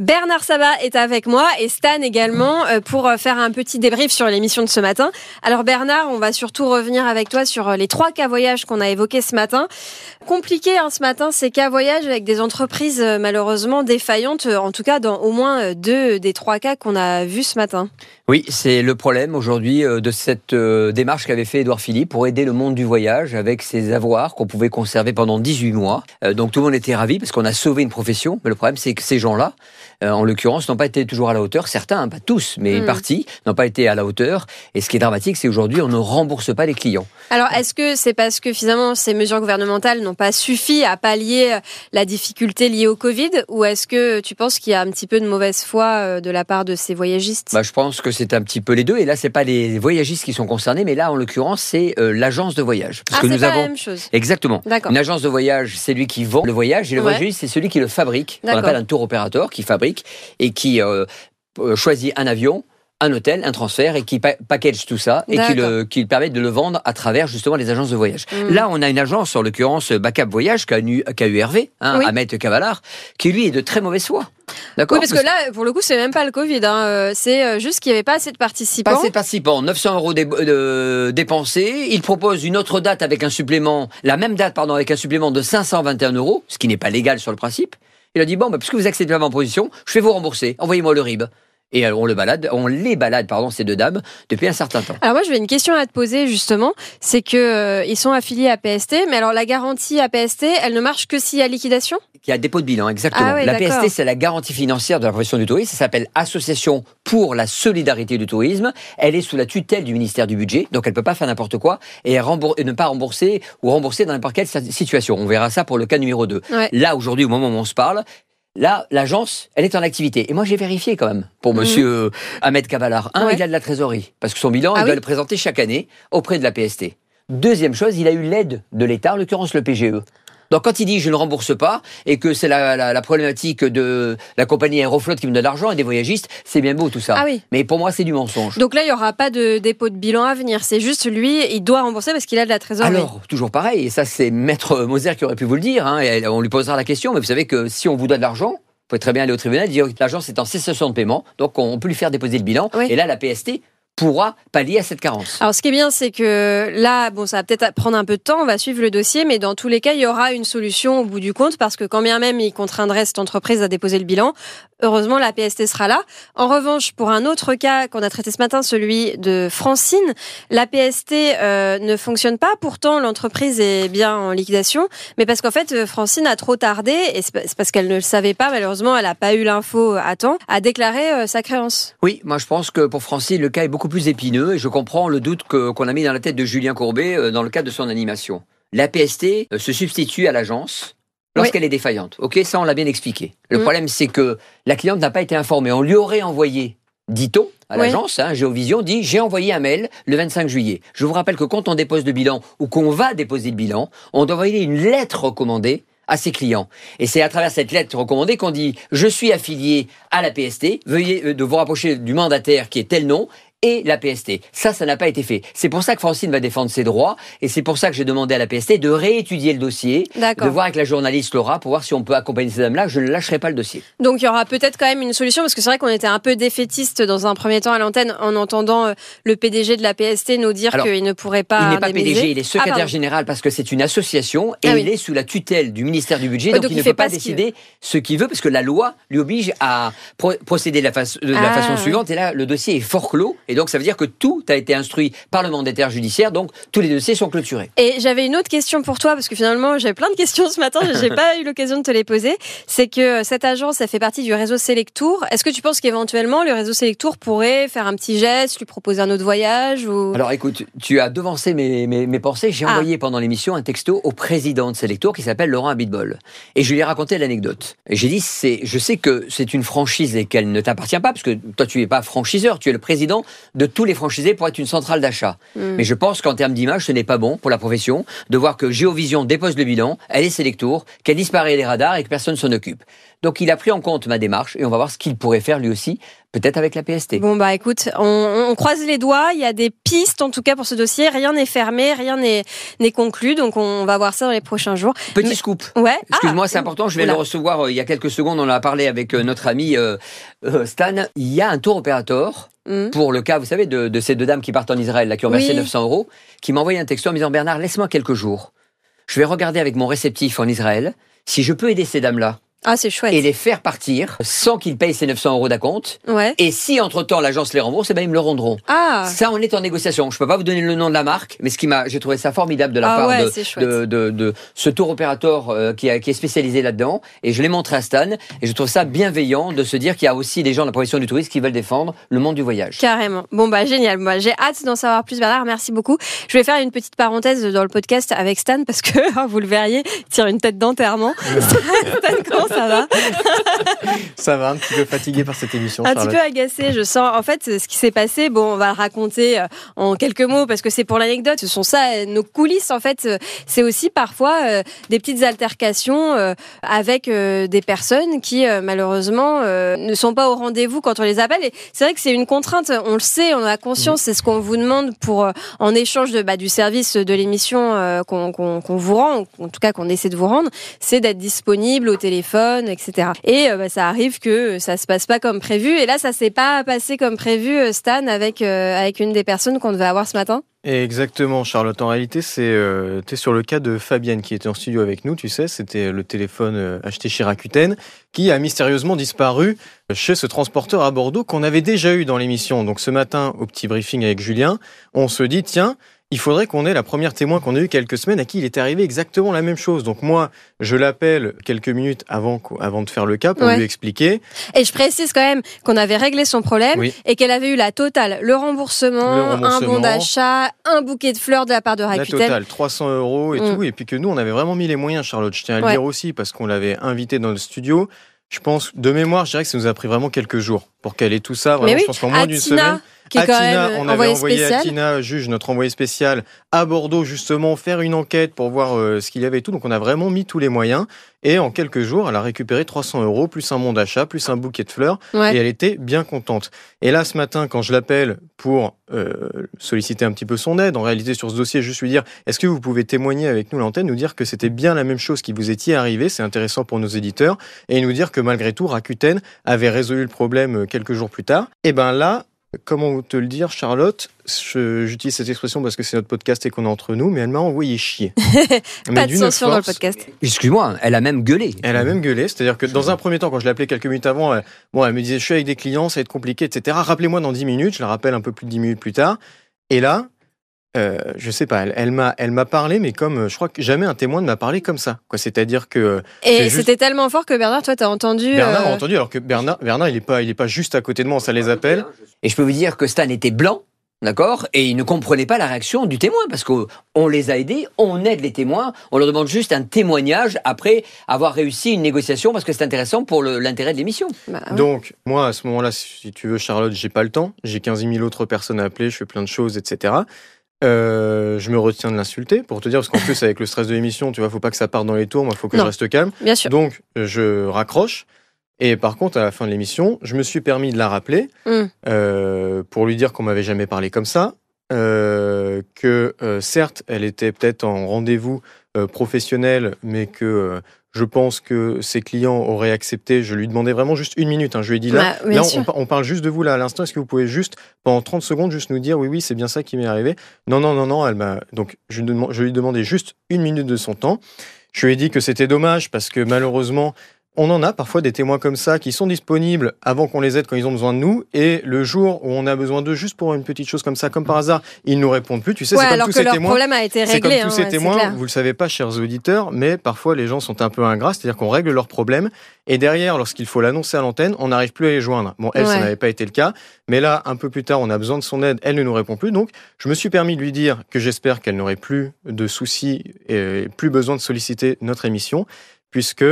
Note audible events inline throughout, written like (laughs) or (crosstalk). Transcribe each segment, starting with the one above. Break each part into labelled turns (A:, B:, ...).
A: Bernard Sabat est avec moi et Stan également euh, pour euh, faire un petit débrief sur l'émission de ce matin. Alors Bernard, on va surtout revenir avec toi sur euh, les trois cas voyages qu'on a évoqués ce matin. Compliqué hein, ce matin, ces cas voyages avec des entreprises malheureusement défaillantes, en tout cas dans au moins deux des trois cas qu'on a vus ce matin.
B: Oui, c'est le problème aujourd'hui de cette démarche qu'avait fait Édouard Philippe pour aider le monde du voyage avec ses avoirs qu'on pouvait conserver pendant 18 mois. Donc tout le monde était ravi parce qu'on a sauvé une profession, mais le problème c'est que ces gens-là, euh, en l'occurrence, n'ont pas été toujours à la hauteur. Certains, hein, pas tous, mais une hmm. partie, n'ont pas été à la hauteur. Et ce qui est dramatique, c'est aujourd'hui, on ne rembourse pas les clients.
A: Alors, est-ce que c'est parce que finalement, ces mesures gouvernementales n'ont pas suffi à pallier euh, la difficulté liée au Covid Ou est-ce que tu penses qu'il y a un petit peu de mauvaise foi euh, de la part de ces voyagistes?
B: Bah, Je pense que c'est un petit peu les deux. Et là, c'est pas les voyagistes qui sont concernés, mais là, en l'occurrence, c'est l'agence de voyage.
A: Parce ah, que nous pas avons... la même chose.
B: Exactement. Une agence de voyage, c'est lui qui vend le voyage, et le voyagiste, c'est celui qui le fabrique. On appelle un tour opérateur qui fabrique et qui euh, euh, choisit un avion un hôtel, un transfert et qui package tout ça et qui, le, qui permet de le vendre à travers justement les agences de voyage. Mm. Là, on a une agence, en l'occurrence Backup Voyage, qu'a eu, eu Hervé, hein, Ahmed Cavalar, qui lui est de très mauvaise foi.
A: D'accord? Oui, parce que là, pour le coup, c'est même pas le Covid. Hein. Euh, c'est juste qu'il n'y avait pas assez de participants.
B: Pas assez de participants. 900 euros dépensés. Il propose une autre date avec un supplément, la même date, pardon, avec un supplément de 521 euros, ce qui n'est pas légal sur le principe. Il a dit bon, bah, puisque vous acceptez ma proposition, je vais vous rembourser. Envoyez-moi le RIB. Et on le balade, on les balade, pardon, ces deux dames, depuis un certain temps.
A: Alors moi, je vais une question à te poser justement, c'est que euh, ils sont affiliés à PST, mais alors la garantie à PST, elle ne marche que s'il y a liquidation?
B: Qui a dépôt de bilan, exactement. Ah la PST, c'est la garantie financière de la profession du tourisme. Ça s'appelle Association pour la solidarité du tourisme. Elle est sous la tutelle du ministère du budget, donc elle peut pas faire n'importe quoi et, ne pas rembourser ou rembourser dans n'importe quelle situation. On verra ça pour le cas numéro 2. Là, aujourd'hui, au moment où on se parle, Là, l'agence, elle est en activité. Et moi, j'ai vérifié quand même pour mhm. monsieur Ahmed Cavalar. Un, il a de la trésorerie, parce que son bilan, il ah doit le présenter chaque année auprès de la PST. Deuxième chose, il a eu l'aide de l'État, en l'occurrence le PGE. Donc quand il dit je ne rembourse pas et que c'est la, problématique de la compagnie Aeroflot qui me donne de l'argent et des voyagistes, c'est bien beau tout ça.
A: Ah oui.
B: Mais pour moi c'est du mensonge.
A: Donc là il n'y aura pas de dépôt de bilan à venir. C'est juste lui, il doit rembourser parce qu'il a de la trésorerie.
B: Alors toujours pareil. Et ça c'est Maître Moser qui aurait pu vous le dire. Hein, et on lui posera la question. Mais vous savez que si on vous donne de l'argent, vous pouvez très bien aller au tribunal et dire que l'agence est en cessation de paiement, donc on peut lui faire déposer le bilan. Et là, la PST pourra pallier à cette carence.
A: Alors ce qui est bien, c'est que là, bon, ça va peut-être prendre un peu de temps, on va suivre le dossier, mais dans tous les cas, il y aura une solution au bout du compte, parce que quand bien même il contraindrait cette entreprise à déposer le bilan, heureusement la PST sera là. En revanche, pour un autre cas qu'on a traité ce matin, celui de Francine, la PST euh, ne fonctionne pas, pourtant l'entreprise est bien en liquidation, mais parce qu'en fait, Francine a trop tardé, et c'est parce qu'elle ne le savait pas, malheureusement, elle n'a pas eu l'info à temps, à déclarer euh, sa créance.
B: Oui, moi je pense que pour Francine, le cas est beaucoup plus épineux et je comprends le doute qu'on a mis dans la tête de Julien Courbet euh, dans le cadre de son animation. La PST euh, se substitue à l'agence lorsqu'elle est défaillante. Ok, ça on l'a bien expliqué. Le mm. problème c'est que la cliente n'a pas été informée. On lui aurait envoyé, dit-on, à l'agence, hein, Géovision dit j'ai envoyé un mail le 25 juillet. Je vous rappelle que quand on dépose le bilan ou qu'on va déposer le bilan, on doit envoyer une lettre recommandée à ses clients. Et c'est à travers cette lettre recommandée qu'on dit je suis affilié à la PST, veuillez euh, de vous rapprocher du mandataire qui est tel nom et la PST. Ça, ça n'a pas été fait. C'est pour ça que Francine va défendre ses droits et c'est pour ça que j'ai demandé à la PST de réétudier le dossier, de voir avec la journaliste Laura pour voir si on peut accompagner ces dames-là. Je ne lâcherai pas le dossier.
A: Donc il y aura peut-être quand même une solution parce que c'est vrai qu'on était un peu défaitiste dans un premier temps à l'antenne en entendant euh, le PDG de la PST nous dire qu'il ne pourrait pas.
B: Il n'est pas PDG, il est secrétaire ah, général parce que c'est une association et ah il est sous la tutelle du ministère du Budget, donc, il, ne peut pas, décider ce qu'il veut parce que la loi lui oblige à procéder de la, de la ah. façon suivante. Et là, le dossier est fort clos et donc ça veut dire que tout a été instruit par le mandataire judiciaire, donc tous les dossiers sont clôturés.
A: Et j'avais une autre question pour toi, parce que finalement, j'avais plein de questions ce matin, j'ai (laughs) pas eu l'occasion de te les poser. C'est que cette agence, elle fait partie du réseau Selectour. Est-ce que tu penses qu'éventuellement, le réseau Selectour pourrait faire un petit geste, lui proposer un autre voyage ou...
B: Alors écoute, tu as devancé mes, mes, pensées. J'ai ah. envoyé pendant l'émission un texto au président de Selectour qui s'appelle Laurent Abitbol. Et je lui ai raconté l'anecdote. Et j'ai dit, c'est, je sais que c'est une franchise et qu'elle ne t'appartient pas, parce que toi, tu es pas franchiseur, tu es le président de tous les franchisés pour être une centrale d'achat.
A: Mm.
B: Mais je pense qu'en termes d'image, ce n'est pas bon pour la profession de voir que Géovision dépose le bilan, elle est Selectour, qu'elle disparaît des radars et que personne s'en occupe. Donc il a pris en compte ma démarche et on va voir ce qu'il pourrait faire lui aussi, peut-être avec la PST.
A: Bon bah écoute, on, on croise les doigts. Il y a des pistes en tout cas pour ce dossier. Rien n'est fermé, rien n'est conclu. Donc on va voir ça dans les prochains jours.
B: Petit
A: Mais-
B: scoop.
A: Ouais.
B: Excuse-moi,
A: Ah,
B: c'est important, je de
A: oula.
B: le recevoir euh, il y a quelques secondes, on en a parlé avec euh, notre ami euh, Stan. Il y a un tour opérateur
A: Mm.
B: pour le cas, vous savez, de, de ces deux dames qui partent en Israël, là, qui ont versé
A: Oui.
B: 900 euros, qui m'a envoyé un texto en me disant Bernard, laisse-moi quelques jours. Je vais regarder avec mon réceptif en Israël si je peux aider ces dames-là
A: Ah c'est chouette.
B: et les faire partir sans qu'ils payent ces 900 euros d'acompte.
A: Ouais.
B: Et si entre-temps l'agence les rembourse, eh ben, ils me le rendront.
A: Ah.
B: Ça, on est en négociation. Je peux pas vous donner le nom de la marque, mais ce qui m'a, j'ai trouvé ça formidable de la
A: Ah
B: part
A: ouais,
B: de,
A: c'est chouette.
B: de, de, de ce tour opérateur euh, qui, a- qui est spécialisé là-dedans. Et je l'ai montré à Stan. Et je trouve ça bienveillant de se dire qu'il y a aussi des gens de la profession du tourisme qui veulent défendre le monde du voyage.
A: Carrément. Bon bah génial. Moi j'ai hâte d'en savoir plus Bernard. Merci beaucoup. Je vais faire une petite parenthèse dans le podcast avec Stan parce que (laughs) vous le verriez, il tire une tête d'enterrement. (laughs) Stan, ça va
C: Ça va, un petit peu fatigué par cette émission,
A: Un petit peu agacé, je sens. En fait, ce qui s'est passé, bon, on va le raconter euh, en quelques mots parce que c'est pour l'anecdote. Ce sont ça, euh, nos coulisses. En fait, euh, c'est aussi parfois euh, des petites altercations euh, avec euh, des personnes qui, malheureusement, ne sont pas au rendez-vous quand on les appelle. Et c'est vrai que c'est une contrainte. On le sait, on a conscience. C'est ce qu'on vous demande pour, en échange de, bah, du service de l'émission qu'on vous rend, en tout cas qu'on essaie de vous rendre, c'est d'être disponible au téléphone, etc. Et euh, bah, ça arrive que ça se passe pas comme prévu. Et là, ça s'est pas passé comme prévu, euh, Stan, avec euh, avec une des personnes qu'on devait avoir ce matin.
C: Exactement, Charlotte. En réalité, c'est euh, t'es sur le cas de Fabienne qui était en studio avec nous. Tu sais, c'était le téléphone acheté chez Rakuten qui a mystérieusement disparu chez ce transporteur à Bordeaux qu'on avait déjà eu dans l'émission. Donc ce matin, au petit briefing avec Julien, on se dit tiens. Il faudrait qu'on ait la première témoin qu'on a eu quelques semaines à qui il était arrivé exactement la même chose. Donc moi, je l'appelle quelques minutes avant, avant de faire le cas pour
A: Ouais.
C: lui expliquer.
A: Et je précise quand même qu'on avait réglé son problème
C: Oui.
A: et qu'elle avait eu la totale, le remboursement,
C: Le
A: un bon d'achat, un bouquet de fleurs de la part de
C: La
A: Rakuten.
C: totale, 300 euros et
A: Mm.
C: tout. Et puis que nous, on avait vraiment mis les moyens, Charlotte. Je tiens à le
A: Ouais.
C: dire aussi, parce qu'on l'avait invité dans le studio. Je pense, de mémoire, je dirais que ça nous a pris vraiment quelques jours pour qu'elle ait tout ça. Vraiment,
A: oui,
C: je pense qu'en moins d'une semaine.
A: Qui est quand
C: Atina,
A: même
C: on avait
A: envoyé.
C: Atina, juge, notre envoyé spécial, à Bordeaux, justement, faire une enquête pour voir euh, ce qu'il y avait et tout. Donc, on a vraiment mis tous les moyens. Et en quelques jours, elle a récupéré 300 euros, plus un bon d'achat, plus un bouquet de fleurs.
A: Ouais.
C: Et elle était bien contente. Et là, ce matin, quand je l'appelle pour euh, solliciter un petit peu son aide, en réalité, sur ce dossier, juste lui dire est-ce que vous pouvez témoigner avec nous l'antenne, nous dire que c'était bien la même chose qui vous étiez arrivé, c'est intéressant pour nos éditeurs, et nous dire que malgré tout, Rakuten avait résolu le problème euh, quelques jours plus tard. Et ben là, comment te le dire, Charlotte? J'utilise cette expression parce que c'est notre podcast et qu'on est entre nous, mais elle m'a envoyé chier. (laughs)
A: Pas de
C: d'une
A: censure dans le
C: force,
A: podcast.
B: Excuse-moi, elle a même gueulé.
C: elle a même gueulé, c'est-à-dire que dans un premier temps, quand je l'appelais quelques minutes avant, elle, bon, elle me disait je suis avec des clients, ça va être compliqué, etc. Rappelez-moi dans 10 minutes, je la rappelle un peu plus de 10 minutes plus tard. Et là, euh, je sais pas, elle, elle m'a, elle m'a parlé, mais comme euh, je crois que jamais un témoin ne m'a parlé comme ça. Quoi, c'est-à-dire que euh,
A: Et
C: juste-
A: c'était tellement fort que Bernard, toi, t'as entendu.
C: Bernard a
A: euh,
C: entendu, alors que Bernard, Bernard, il est pas, il est pas juste à côté de moi, ça les appelle.
B: Et je peux vous dire que Stan était blanc, d'accord Et il ne comprenait pas la réaction du témoin, parce qu'on les a aidés, on aide les témoins, on leur demande juste un témoignage après avoir réussi une négociation, parce que c'est intéressant pour le- l'intérêt de l'émission.
A: bah, ouais.
C: Donc, moi, à ce moment-là, si tu veux, Charlotte, j'ai pas le temps. J'ai 15 000 autres personnes à appeler, je fais plein de choses, etc. Euh, je me retiens de l'insulter pour te dire, parce qu'en plus, avec le stress de l'émission, tu vois, faut pas que ça parte dans les tours, moi, faut que
A: Non.
C: je reste calme.
A: Bien sûr.
C: Donc, je raccroche. Et par contre, à la fin de l'émission, je me suis permis de la rappeler
A: Mm.
C: euh, pour lui dire qu'on m'avait jamais parlé comme ça, euh, que certes, elle était peut-être en rendez-vous professionnel, mais que euh, je pense que ses clients auraient accepté. Je lui demandais vraiment juste une minute. hein. Je lui ai dit là,
A: Bah,
C: là, on, par- on parle juste de vous là à l'instant. Est-ce que vous pouvez juste pendant 30 secondes juste nous dire oui, oui, c'est bien ça qui m'est arrivé? Non, non, non, non. Elle m'a donc je, je lui ai demandé juste une minute de son temps. Je lui ai dit que c'était dommage parce que malheureusement, on en a parfois des témoins comme ça qui sont disponibles avant qu'on les aide quand ils ont besoin de nous. Et le jour où on a besoin d'eux juste pour une petite chose comme ça, comme par hasard, ils nous répondent plus. Tu sais,
A: ouais,
C: c'est comme
A: alors
C: tous
A: que
C: ces
A: leur
C: témoins.
A: problème a été
C: C'est comme
A: réglé.
C: tous
A: hein,
C: ces
A: ouais,
C: témoins, vous le savez pas, chers auditeurs, mais parfois les gens sont un peu ingrats, c'est-à-dire qu'on règle leurs problèmes et derrière, lorsqu'il faut l'annoncer à l'antenne, on n'arrive plus à les joindre. Bon, elle, ça n'avait pas été le cas, mais là, un peu plus tard, on a besoin de son aide, elle ne nous répond plus, donc je me suis permis de lui dire que j'espère qu'elle n'aurait plus de soucis et plus besoin de solliciter notre émission, puisque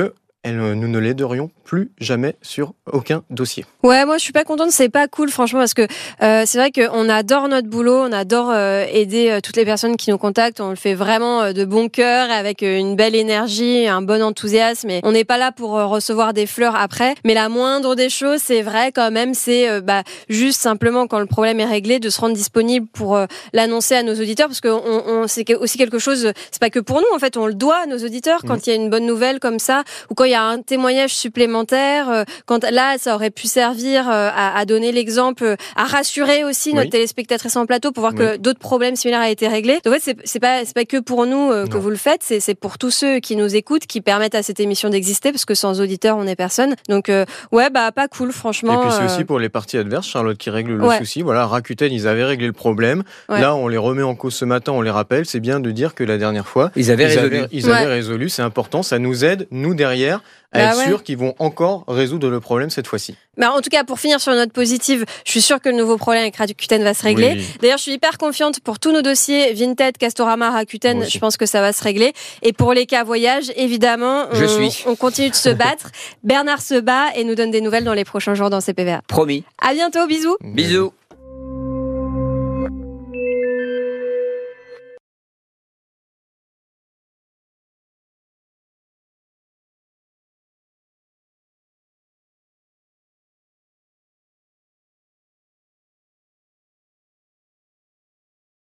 C: elle, euh, nous ne l'aiderions plus jamais sur aucun dossier.
A: Ouais, moi je suis pas contente, c'est pas cool franchement parce que euh, c'est vrai qu'on adore notre boulot, on adore euh, aider toutes les personnes qui nous contactent, on le fait vraiment de bon cœur, avec une belle énergie, un bon enthousiasme et on n'est pas là pour recevoir des fleurs après. Mais la moindre des choses, c'est vrai quand même, c'est euh, bah, juste simplement quand le problème est réglé de se rendre disponible pour l'annoncer à nos auditeurs parce que on, on, c'est aussi quelque chose, c'est pas que pour nous en fait, on le doit à nos auditeurs quand il y a une bonne nouvelle comme ça ou quand il y a un témoignage supplémentaire, euh, quand là ça aurait pu servir euh, à, à donner l'exemple, euh, à rassurer aussi notre
C: Oui.
A: téléspectatrice en plateau pour voir que d'autres problèmes similaires a été réglés. Donc en fait c'est c'est pas c'est pas que pour nous euh, que
C: Non.
A: vous le faites, c'est c'est pour tous ceux qui nous écoutent, qui permettent à cette émission d'exister parce que sans auditeurs on est personne. Donc euh, ouais bah pas cool franchement.
C: Et puis c'est
A: euh,
C: aussi pour les parties adverses, Charlotte qui règle le
A: Ouais.
C: souci. Voilà, Rakuten, ils avaient réglé le problème.
A: Ouais.
C: Là, on les remet en cause ce matin, on les rappelle. C'est bien de dire que la dernière fois,
B: Ils avaient
C: ils
B: résolu.
C: avaient, ils avaient résolu. C'est important. Ça nous aide, nous derrière, à
A: Bah
C: être
A: ouais.
C: sûr qu'ils vont encore résoudre le problème cette fois-ci.
A: bah, en tout cas pour finir sur une note positive, je suis sûre que le nouveau problème avec Rakuten va se régler.
C: Oui.
A: D'ailleurs, je suis hyper confiante pour tous nos dossiers Vinted, Castorama, Rakuten. Je pense que ça va se régler. Et pour les cas voyage, évidemment,
B: Je
A: on,
B: suis.
A: on continue de se (laughs) battre. Bernard se bat et nous donne des nouvelles dans les prochains jours dans CPVA.
B: Promis.
A: À bientôt, bisous.
B: Bisous.